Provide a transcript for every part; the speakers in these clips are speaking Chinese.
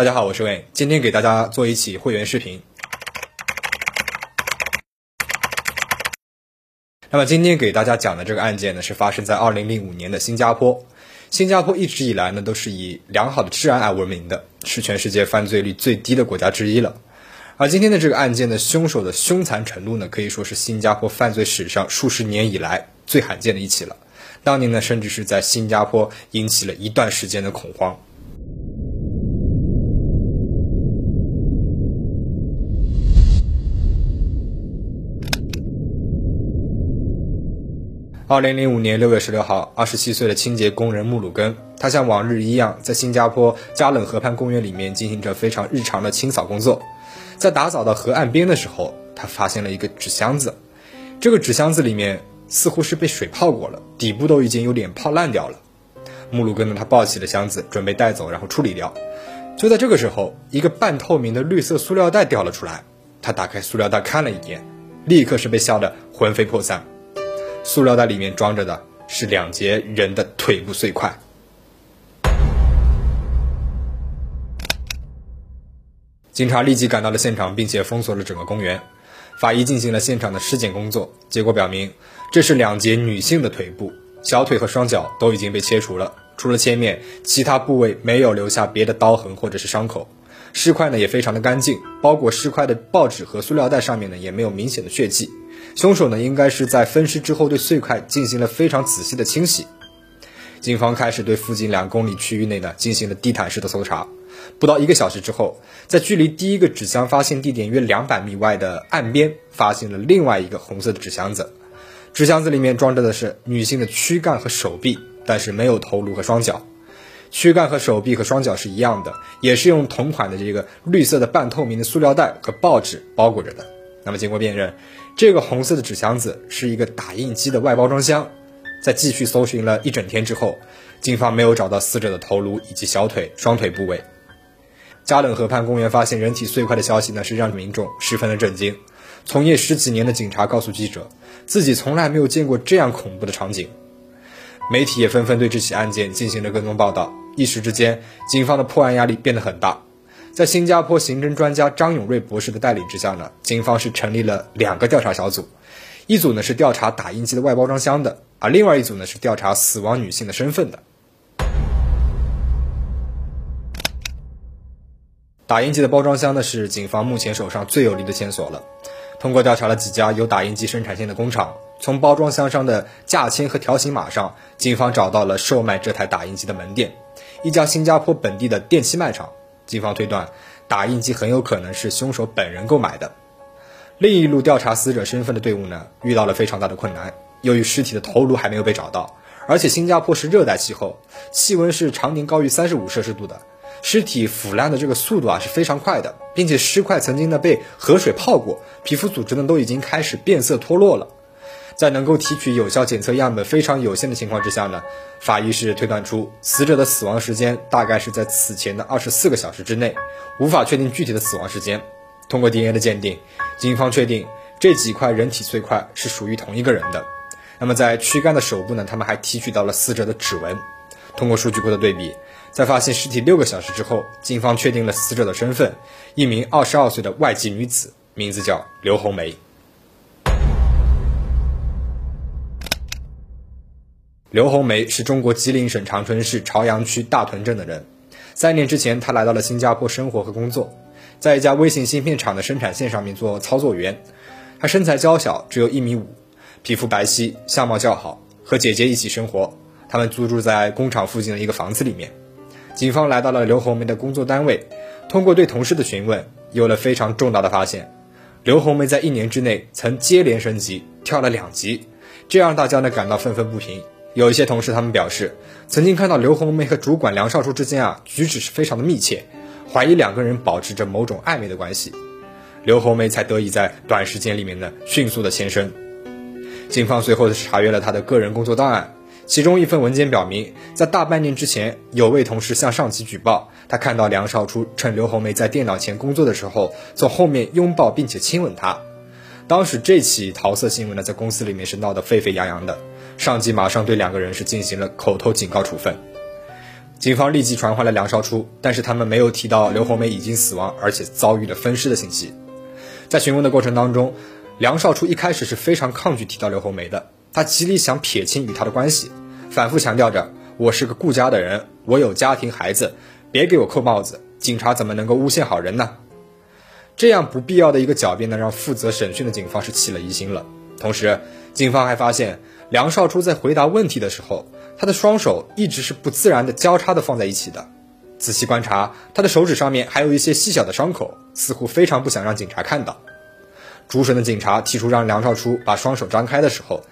大家好，我是魏今天给大家做一起会员视频。那么今天给大家讲的这个案件呢，是发生在二零零五年的新加坡。新加坡一直以来呢，都是以良好的治安而闻名的，是全世界犯罪率最低的国家之一了。而今天的这个案件的凶手的凶残程度呢，可以说是新加坡犯罪史上数十年以来最罕见的一起了。当年呢，甚至是在新加坡引起了一段时间的恐慌。二零零五年六月十六号，二十七岁的清洁工人穆鲁根，他像往日一样，在新加坡加冷河畔公园里面进行着非常日常的清扫工作。在打扫到河岸边的时候，他发现了一个纸箱子。这个纸箱子里面似乎是被水泡过了，底部都已经有点泡烂掉了。穆鲁根呢，他抱起了箱子，准备带走，然后处理掉。就在这个时候，一个半透明的绿色塑料袋掉了出来。他打开塑料袋看了一眼，立刻是被吓得魂飞魄散。塑料袋里面装着的是两截人的腿部碎块。警察立即赶到了现场，并且封锁了整个公园。法医进行了现场的尸检工作，结果表明这是两截女性的腿部，小腿和双脚都已经被切除了，除了切面，其他部位没有留下别的刀痕或者是伤口。尸块呢也非常的干净，包裹尸块的报纸和塑料袋上面呢也没有明显的血迹。凶手呢，应该是在分尸之后对碎块进行了非常仔细的清洗。警方开始对附近两公里区域内呢进行了地毯式的搜查。不到一个小时之后，在距离第一个纸箱发现地点约两百米外的岸边，发现了另外一个红色的纸箱子。纸箱子里面装着的是女性的躯干和手臂，但是没有头颅和双脚。躯干和手臂和双脚是一样的，也是用同款的这个绿色的半透明的塑料袋和报纸包裹着的。那么经过辨认，这个红色的纸箱子是一个打印机的外包装箱。在继续搜寻了一整天之后，警方没有找到死者的头颅以及小腿、双腿部位。加冷河畔公园发现人体碎块的消息呢，是让民众十分的震惊。从业十几年的警察告诉记者，自己从来没有见过这样恐怖的场景。媒体也纷纷对这起案件进行了跟踪报道，一时之间，警方的破案压力变得很大。在新加坡刑侦专家张永瑞博士的带领之下呢，警方是成立了两个调查小组，一组呢是调查打印机的外包装箱的，而另外一组呢是调查死亡女性的身份的。打印机的包装箱呢是警方目前手上最有力的线索了。通过调查了几家有打印机生产线的工厂，从包装箱上的价签和条形码上，警方找到了售卖这台打印机的门店，一家新加坡本地的电器卖场。警方推断，打印机很有可能是凶手本人购买的。另一路调查死者身份的队伍呢，遇到了非常大的困难。由于尸体的头颅还没有被找到，而且新加坡是热带气候，气温是常年高于三十五摄氏度的，尸体腐烂的这个速度啊是非常快的，并且尸块曾经呢被河水泡过，皮肤组织呢都已经开始变色脱落了。在能够提取有效检测样本非常有限的情况之下呢，法医是推断出死者的死亡时间大概是在此前的二十四个小时之内，无法确定具体的死亡时间。通过 DNA 的鉴定，警方确定这几块人体碎块是属于同一个人的。那么在躯干的手部呢，他们还提取到了死者的指纹。通过数据库的对比，在发现尸体六个小时之后，警方确定了死者的身份，一名二十二岁的外籍女子，名字叫刘红梅。刘红梅是中国吉林省长春市朝阳区大屯镇的人。三年之前，她来到了新加坡生活和工作，在一家微型芯片厂的生产线上面做操作员。她身材娇小，只有一米五，皮肤白皙，相貌较好，和姐姐一起生活。他们租住在工厂附近的一个房子里面。警方来到了刘红梅的工作单位，通过对同事的询问，有了非常重大的发现：刘红梅在一年之内曾接连升级，跳了两级，这让大家呢感到愤愤不平。有一些同事，他们表示，曾经看到刘红梅和主管梁少初之间啊举止是非常的密切，怀疑两个人保持着某种暧昧的关系。刘红梅才得以在短时间里面呢迅速的现身。警方随后查阅了他的个人工作档案，其中一份文件表明，在大半年之前，有位同事向上级举报，他看到梁少初趁刘红梅在电脑前工作的时候，从后面拥抱并且亲吻她。当时这起桃色新闻呢，在公司里面是闹得沸沸扬扬的。上级马上对两个人是进行了口头警告处分。警方立即传唤了梁少初，但是他们没有提到刘红梅已经死亡，而且遭遇了分尸的信息。在询问的过程当中，梁少初一开始是非常抗拒提到刘红梅的，他极力想撇清与她的关系，反复强调着：“我是个顾家的人，我有家庭孩子，别给我扣帽子。警察怎么能够诬陷好人呢？”这样不必要的一个狡辩呢，让负责审讯的警方是起了疑心了。同时，警方还发现梁少初在回答问题的时候。他的双手一直是不自然的交叉的放在一起的，仔细观察，他的手指上面还有一些细小的伤口，似乎非常不想让警察看到。主审的警察提出让梁少初把双手张开的时候，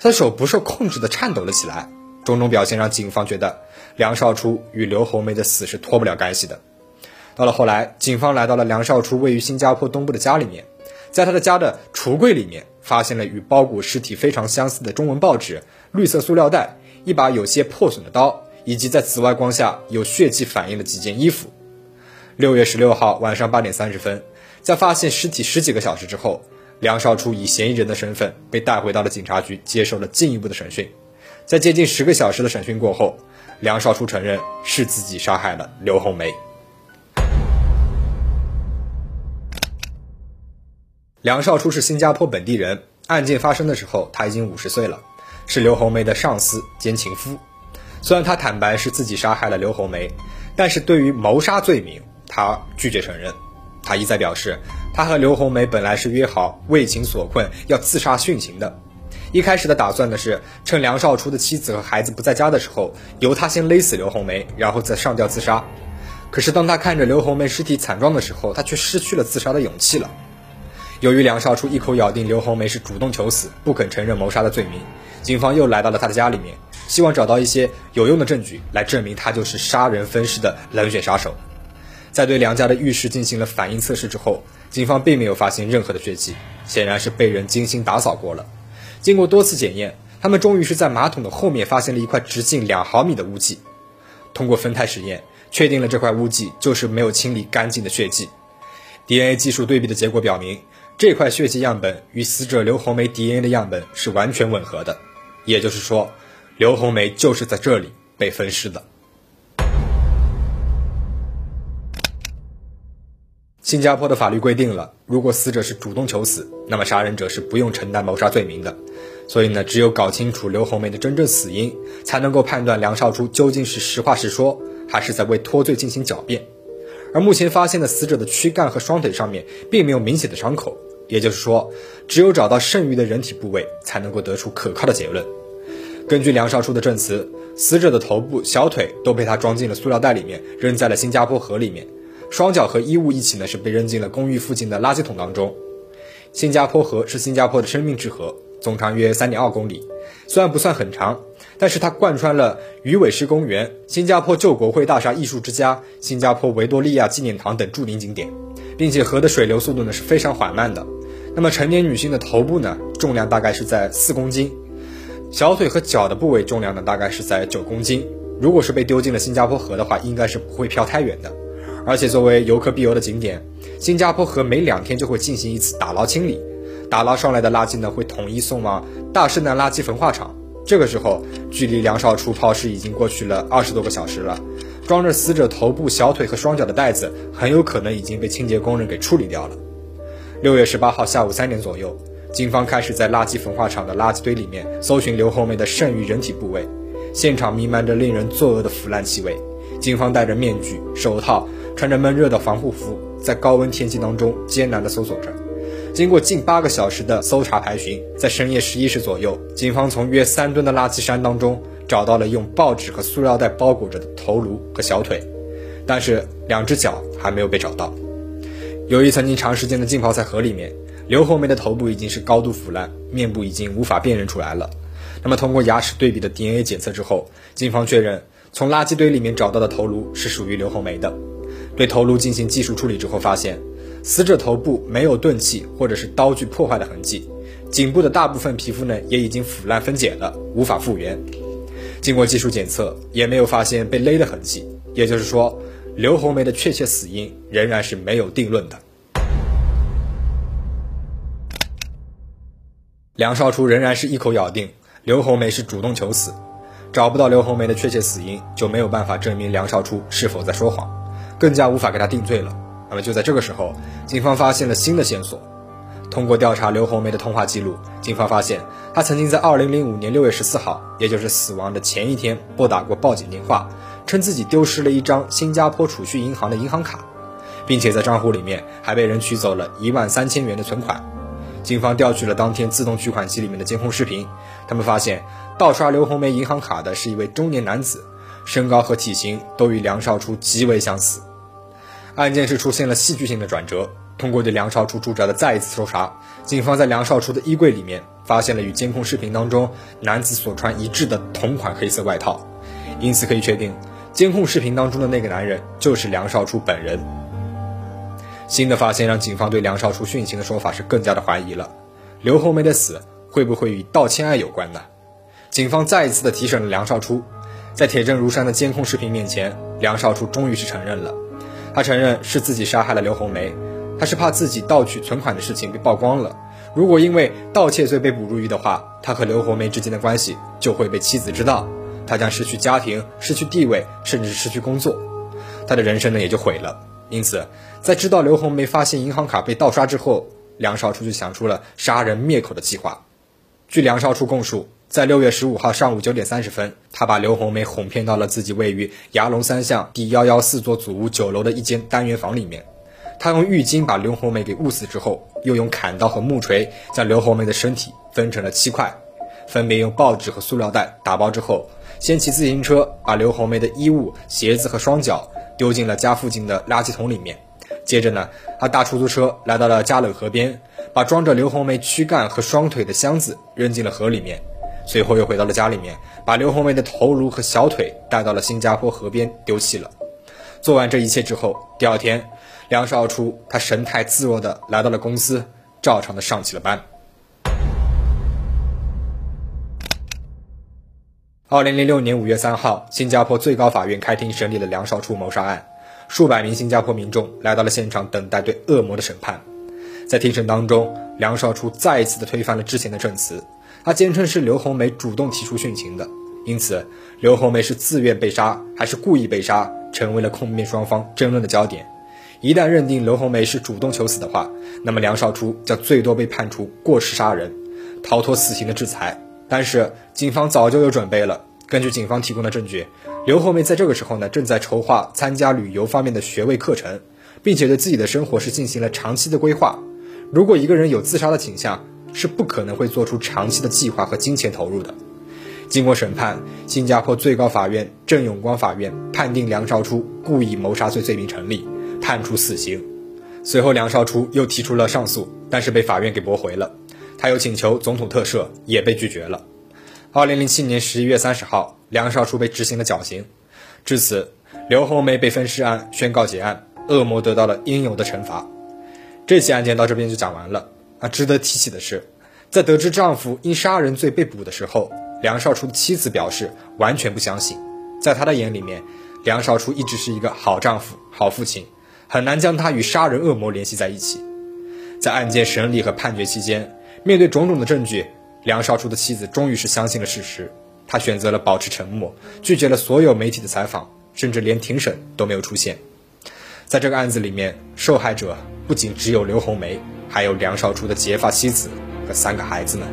他的手不受控制的颤抖了起来。种种表现让警方觉得梁少初与刘红梅的死是脱不了干系的。到了后来，警方来到了梁少初位于新加坡东部的家里面，在他的家的橱柜里面发现了与包裹尸体非常相似的中文报纸、绿色塑料袋。一把有些破损的刀，以及在紫外光下有血迹反应的几件衣服。六月十六号晚上八点三十分，在发现尸体十几个小时之后，梁少初以嫌疑人的身份被带回到了警察局，接受了进一步的审讯。在接近十个小时的审讯过后，梁少初承认是自己杀害了刘红梅。梁少初是新加坡本地人，案件发生的时候他已经五十岁了。是刘红梅的上司兼情夫，虽然他坦白是自己杀害了刘红梅，但是对于谋杀罪名，他拒绝承认。他一再表示，他和刘红梅本来是约好为情所困要自杀殉情的。一开始的打算呢是趁梁少初的妻子和孩子不在家的时候，由他先勒死刘红梅，然后再上吊自杀。可是当他看着刘红梅尸体惨状的时候，他却失去了自杀的勇气了。由于梁少初一口咬定刘红梅是主动求死，不肯承认谋杀的罪名。警方又来到了他的家里面，希望找到一些有用的证据来证明他就是杀人分尸的冷血杀手。在对梁家的浴室进行了反应测试之后，警方并没有发现任何的血迹，显然是被人精心打扫过了。经过多次检验，他们终于是在马桶的后面发现了一块直径两毫米的污迹。通过分态实验，确定了这块污迹就是没有清理干净的血迹。DNA 技术对比的结果表明，这块血迹样本与死者刘红梅 DNA 的样本是完全吻合的。也就是说，刘红梅就是在这里被分尸的。新加坡的法律规定了，如果死者是主动求死，那么杀人者是不用承担谋杀罪名的。所以呢，只有搞清楚刘红梅的真正死因，才能够判断梁少初究竟是实话实说，还是在为脱罪进行狡辩。而目前发现的死者的躯干和双腿上面并没有明显的伤口。也就是说，只有找到剩余的人体部位，才能够得出可靠的结论。根据梁少初的证词，死者的头部、小腿都被他装进了塑料袋里面，扔在了新加坡河里面；双脚和衣物一起呢，是被扔进了公寓附近的垃圾桶当中。新加坡河是新加坡的生命之河，总长约三点二公里，虽然不算很长，但是它贯穿了鱼尾狮公园、新加坡旧国会大厦艺术之家、新加坡维多利亚纪念堂等著名景点，并且河的水流速度呢是非常缓慢的。那么成年女性的头部呢，重量大概是在四公斤，小腿和脚的部位重量呢大概是在九公斤。如果是被丢进了新加坡河的话，应该是不会漂太远的。而且作为游客必游的景点，新加坡河每两天就会进行一次打捞清理，打捞上来的垃圾呢会统一送往大圣南垃圾焚化厂。这个时候，距离梁少初抛尸已经过去了二十多个小时了，装着死者头部、小腿和双脚的袋子很有可能已经被清洁工人给处理掉了。六月十八号下午三点左右，警方开始在垃圾焚化厂的垃圾堆里面搜寻刘红梅的剩余人体部位。现场弥漫着令人作恶的腐烂气味。警方戴着面具、手套，穿着闷热的防护服，在高温天气当中艰难地搜索着。经过近八个小时的搜查排寻，在深夜十一时左右，警方从约三吨的垃圾山当中找到了用报纸和塑料袋包裹着的头颅和小腿，但是两只脚还没有被找到。由于曾经长时间的浸泡在河里面，刘红梅的头部已经是高度腐烂，面部已经无法辨认出来了。那么通过牙齿对比的 DNA 检测之后，警方确认从垃圾堆里面找到的头颅是属于刘红梅的。对头颅进行技术处理之后，发现死者头部没有钝器或者是刀具破坏的痕迹，颈部的大部分皮肤呢也已经腐烂分解了，无法复原。经过技术检测，也没有发现被勒的痕迹，也就是说。刘红梅的确切死因仍然是没有定论的。梁少初仍然是一口咬定刘红梅是主动求死，找不到刘红梅的确切死因，就没有办法证明梁少初是否在说谎，更加无法给他定罪了。那么就在这个时候，警方发现了新的线索。通过调查刘红梅的通话记录，警方发现她曾经在2005年6月14号，也就是死亡的前一天，拨打过报警电话，称自己丢失了一张新加坡储蓄银行的银行卡，并且在账户里面还被人取走了一万三千元的存款。警方调取了当天自动取款机里面的监控视频，他们发现盗刷刘红梅银行卡的是一位中年男子，身高和体型都与梁少初极为相似。案件是出现了戏剧性的转折。通过对梁少初住宅的再一次搜查，警方在梁少初的衣柜里面发现了与监控视频当中男子所穿一致的同款黑色外套，因此可以确定，监控视频当中的那个男人就是梁少初本人。新的发现让警方对梁少初殉情的说法是更加的怀疑了。刘红梅的死会不会与盗窃案有关呢？警方再一次的提审了梁少初，在铁证如山的监控视频面前，梁少初终于是承认了，他承认是自己杀害了刘红梅。他是怕自己盗取存款的事情被曝光了，如果因为盗窃罪被捕入狱的话，他和刘红梅之间的关系就会被妻子知道，他将失去家庭、失去地位，甚至失去工作，他的人生呢也就毁了。因此，在知道刘红梅发现银行卡被盗刷之后，梁少初就想出了杀人灭口的计划。据梁少初供述，在六月十五号上午九点三十分，他把刘红梅哄骗到了自己位于牙龙三巷第幺幺四座祖屋九楼的一间单元房里面。他用浴巾把刘红梅给捂死之后，又用砍刀和木锤将刘红梅的身体分成了七块，分别用报纸和塑料袋打包之后，先骑自行车把刘红梅的衣物、鞋子和双脚丢进了家附近的垃圾桶里面。接着呢，他搭出租车来到了嘉冷河边，把装着刘红梅躯干和双腿的箱子扔进了河里面。随后又回到了家里面，把刘红梅的头颅和小腿带到了新加坡河边丢弃了。做完这一切之后，第二天。梁少初，他神态自若的来到了公司，照常的上起了班。二零零六年五月三号，新加坡最高法院开庭审理了梁少初谋杀案，数百名新加坡民众来到了现场，等待对恶魔的审判。在庭审当中，梁少初再一次的推翻了之前的证词，他坚称是刘红梅主动提出殉情的，因此刘红梅是自愿被杀还是故意被杀，成为了控辩双方争论的焦点。一旦认定刘红梅是主动求死的话，那么梁少初将最多被判处过失杀人，逃脱死刑的制裁。但是警方早就有准备了。根据警方提供的证据，刘红梅在这个时候呢，正在筹划参加旅游方面的学位课程，并且对自己的生活是进行了长期的规划。如果一个人有自杀的倾向，是不可能会做出长期的计划和金钱投入的。经过审判，新加坡最高法院郑永光法院判定梁少初故意谋杀罪罪名成立。判处死刑。随后，梁少初又提出了上诉，但是被法院给驳回了。他又请求总统特赦，也被拒绝了。二零零七年十一月三十号，梁少初被执行了绞刑。至此，刘红梅被分尸案宣告结案，恶魔得到了应有的惩罚。这起案件到这边就讲完了。啊，值得提起的是，在得知丈夫因杀人罪被捕的时候，梁少初的妻子表示完全不相信。在他的眼里面，梁少初一直是一个好丈夫、好父亲。很难将他与杀人恶魔联系在一起。在案件审理和判决期间，面对种种的证据，梁少初的妻子终于是相信了事实。他选择了保持沉默，拒绝了所有媒体的采访，甚至连庭审都没有出现。在这个案子里面，受害者不仅只有刘红梅，还有梁少初的结发妻子和三个孩子们。